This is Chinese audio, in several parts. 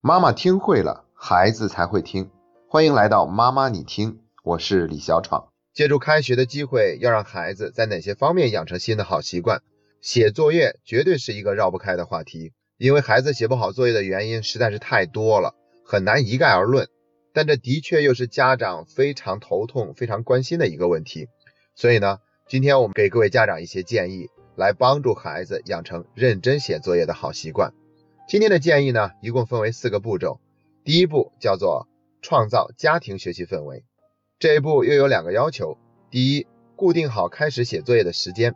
妈妈听会了，孩子才会听。欢迎来到妈妈你听，我是李小闯。借助开学的机会，要让孩子在哪些方面养成新的好习惯？写作业绝对是一个绕不开的话题，因为孩子写不好作业的原因实在是太多了，很难一概而论。但这的确又是家长非常头痛、非常关心的一个问题。所以呢，今天我们给各位家长一些建议，来帮助孩子养成认真写作业的好习惯。今天的建议呢，一共分为四个步骤。第一步叫做创造家庭学习氛围，这一步又有两个要求：第一，固定好开始写作业的时间，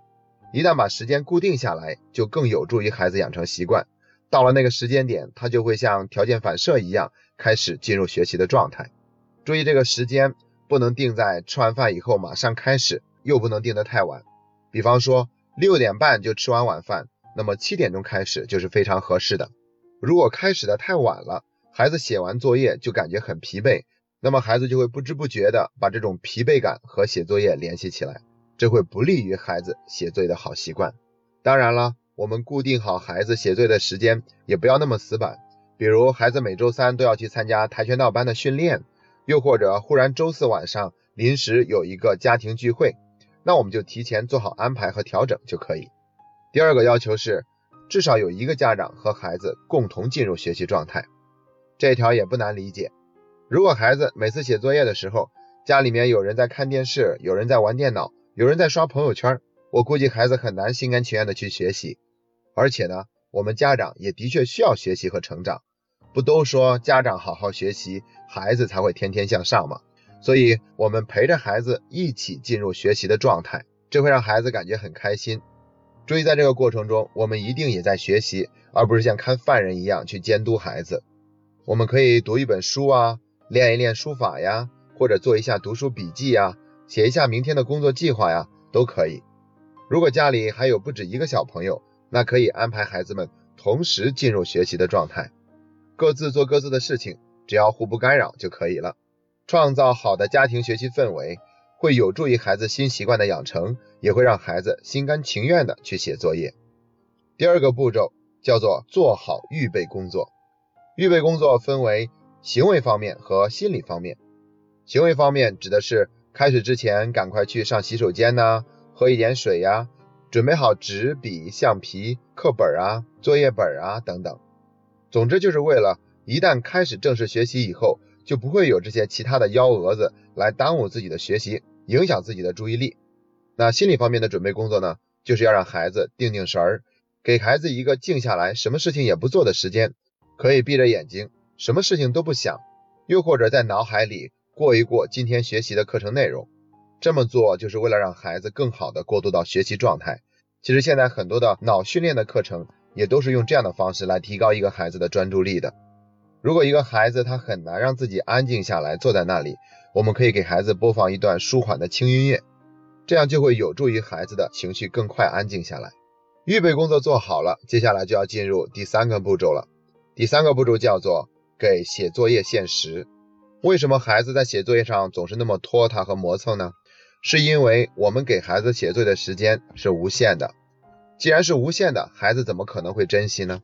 一旦把时间固定下来，就更有助于孩子养成习惯。到了那个时间点，他就会像条件反射一样开始进入学习的状态。注意这个时间不能定在吃完饭以后马上开始，又不能定得太晚。比方说六点半就吃完晚饭，那么七点钟开始就是非常合适的。如果开始的太晚了，孩子写完作业就感觉很疲惫，那么孩子就会不知不觉的把这种疲惫感和写作业联系起来，这会不利于孩子写作业的好习惯。当然了，我们固定好孩子写作业的时间，也不要那么死板。比如孩子每周三都要去参加跆拳道班的训练，又或者忽然周四晚上临时有一个家庭聚会，那我们就提前做好安排和调整就可以。第二个要求是。至少有一个家长和孩子共同进入学习状态，这条也不难理解。如果孩子每次写作业的时候，家里面有人在看电视，有人在玩电脑，有人在刷朋友圈，我估计孩子很难心甘情愿的去学习。而且呢，我们家长也的确需要学习和成长。不都说家长好好学习，孩子才会天天向上吗？所以，我们陪着孩子一起进入学习的状态，这会让孩子感觉很开心。注意，在这个过程中，我们一定也在学习，而不是像看犯人一样去监督孩子。我们可以读一本书啊，练一练书法呀，或者做一下读书笔记呀，写一下明天的工作计划呀，都可以。如果家里还有不止一个小朋友，那可以安排孩子们同时进入学习的状态，各自做各自的事情，只要互不干扰就可以了，创造好的家庭学习氛围。会有助于孩子新习惯的养成，也会让孩子心甘情愿的去写作业。第二个步骤叫做做好预备工作。预备工作分为行为方面和心理方面。行为方面指的是开始之前赶快去上洗手间呐，喝一点水呀，准备好纸笔、橡皮、课本啊、作业本啊等等。总之就是为了一旦开始正式学习以后，就不会有这些其他的幺蛾子来耽误自己的学习。影响自己的注意力。那心理方面的准备工作呢，就是要让孩子定定神儿，给孩子一个静下来，什么事情也不做的时间，可以闭着眼睛，什么事情都不想，又或者在脑海里过一过今天学习的课程内容。这么做就是为了让孩子更好的过渡到学习状态。其实现在很多的脑训练的课程也都是用这样的方式来提高一个孩子的专注力的。如果一个孩子他很难让自己安静下来，坐在那里。我们可以给孩子播放一段舒缓的轻音乐，这样就会有助于孩子的情绪更快安静下来。预备工作做好了，接下来就要进入第三个步骤了。第三个步骤叫做给写作业限时。为什么孩子在写作业上总是那么拖沓和磨蹭呢？是因为我们给孩子写作业的时间是无限的。既然是无限的，孩子怎么可能会珍惜呢？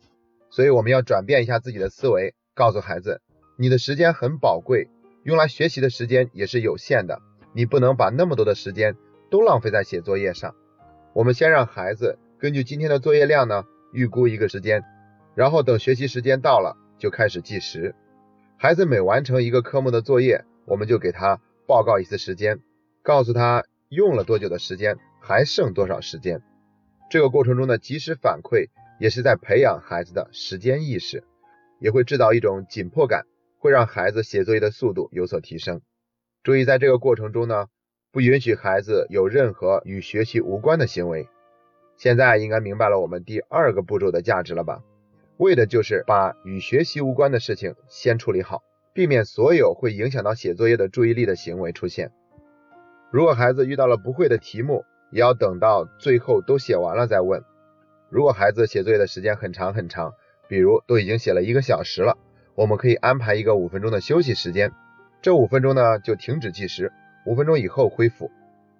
所以我们要转变一下自己的思维，告诉孩子，你的时间很宝贵。用来学习的时间也是有限的，你不能把那么多的时间都浪费在写作业上。我们先让孩子根据今天的作业量呢，预估一个时间，然后等学习时间到了就开始计时。孩子每完成一个科目的作业，我们就给他报告一次时间，告诉他用了多久的时间，还剩多少时间。这个过程中的及时反馈也是在培养孩子的时间意识，也会制造一种紧迫感。会让孩子写作业的速度有所提升。注意，在这个过程中呢，不允许孩子有任何与学习无关的行为。现在应该明白了我们第二个步骤的价值了吧？为的就是把与学习无关的事情先处理好，避免所有会影响到写作业的注意力的行为出现。如果孩子遇到了不会的题目，也要等到最后都写完了再问。如果孩子写作业的时间很长很长，比如都已经写了一个小时了。我们可以安排一个五分钟的休息时间，这五分钟呢就停止计时，五分钟以后恢复。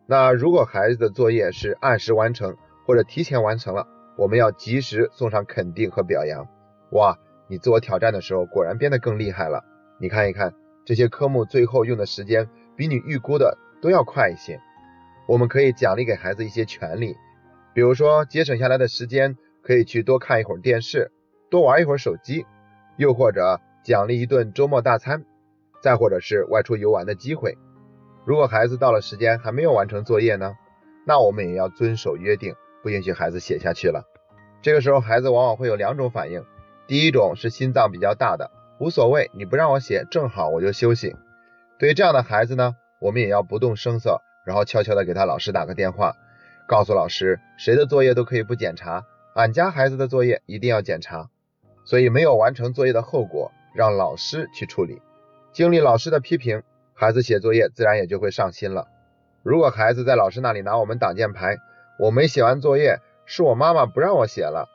那如果孩子的作业是按时完成或者提前完成了，我们要及时送上肯定和表扬。哇，你自我挑战的时候果然变得更厉害了。你看一看这些科目最后用的时间比你预估的都要快一些。我们可以奖励给孩子一些权利，比如说节省下来的时间可以去多看一会儿电视，多玩一会儿手机，又或者奖励一顿周末大餐，再或者是外出游玩的机会。如果孩子到了时间还没有完成作业呢，那我们也要遵守约定，不允许孩子写下去了。这个时候孩子往往会有两种反应，第一种是心脏比较大的，无所谓，你不让我写，正好我就休息。对于这样的孩子呢，我们也要不动声色，然后悄悄的给他老师打个电话，告诉老师谁的作业都可以不检查，俺家孩子的作业一定要检查。所以没有完成作业的后果，让老师去处理。经历老师的批评。孩子写作业自然也就会上心了。如果孩子在老师那里拿我们挡箭牌，我没写完作业，是我妈妈不让我写了，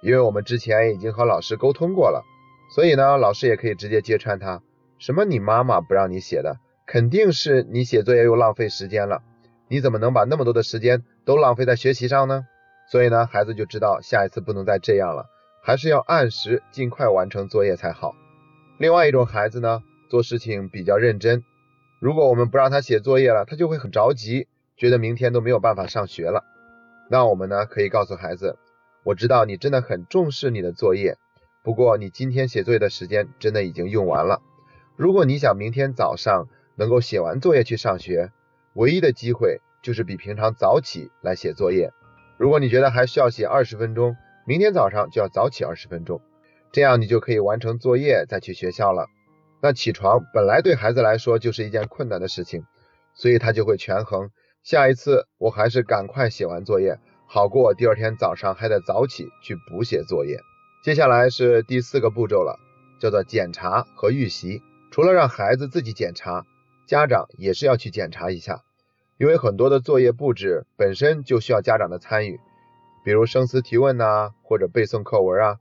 因为我们之前已经和老师沟通过了，所以呢，老师也可以直接揭穿他，什么你妈妈不让你写的，肯定是你写作业又浪费时间了，你怎么能把那么多的时间都浪费在学习上呢？所以呢，孩子就知道下一次不能再这样了，还是要按时尽快完成作业才好。另外一种孩子呢，做事情比较认真。如果我们不让他写作业了，他就会很着急，觉得明天都没有办法上学了。那我们呢，可以告诉孩子，我知道你真的很重视你的作业，不过你今天写作业的时间真的已经用完了。如果你想明天早上能够写完作业去上学，唯一的机会就是比平常早起来写作业。如果你觉得还需要写二十分钟，明天早上就要早起二十分钟，这样你就可以完成作业再去学校了。那起床本来对孩子来说就是一件困难的事情，所以他就会权衡，下一次我还是赶快写完作业，好过第二天早上还得早起去补写作业。接下来是第四个步骤了，叫做检查和预习。除了让孩子自己检查，家长也是要去检查一下，因为很多的作业布置本身就需要家长的参与，比如生词提问呐，或者背诵课文啊。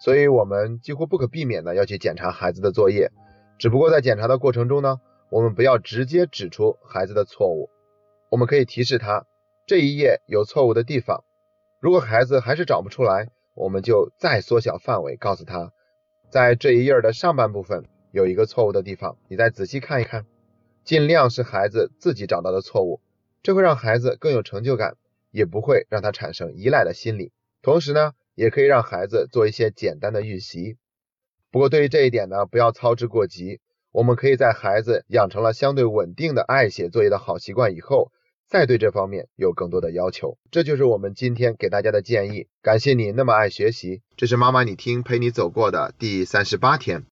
所以，我们几乎不可避免的要去检查孩子的作业。只不过在检查的过程中呢，我们不要直接指出孩子的错误，我们可以提示他这一页有错误的地方。如果孩子还是找不出来，我们就再缩小范围，告诉他，在这一页的上半部分有一个错误的地方，你再仔细看一看，尽量是孩子自己找到的错误，这会让孩子更有成就感，也不会让他产生依赖的心理。同时呢。也可以让孩子做一些简单的预习，不过对于这一点呢，不要操之过急。我们可以在孩子养成了相对稳定的爱写作业的好习惯以后，再对这方面有更多的要求。这就是我们今天给大家的建议。感谢你那么爱学习，这是妈妈你听陪你走过的第三十八天。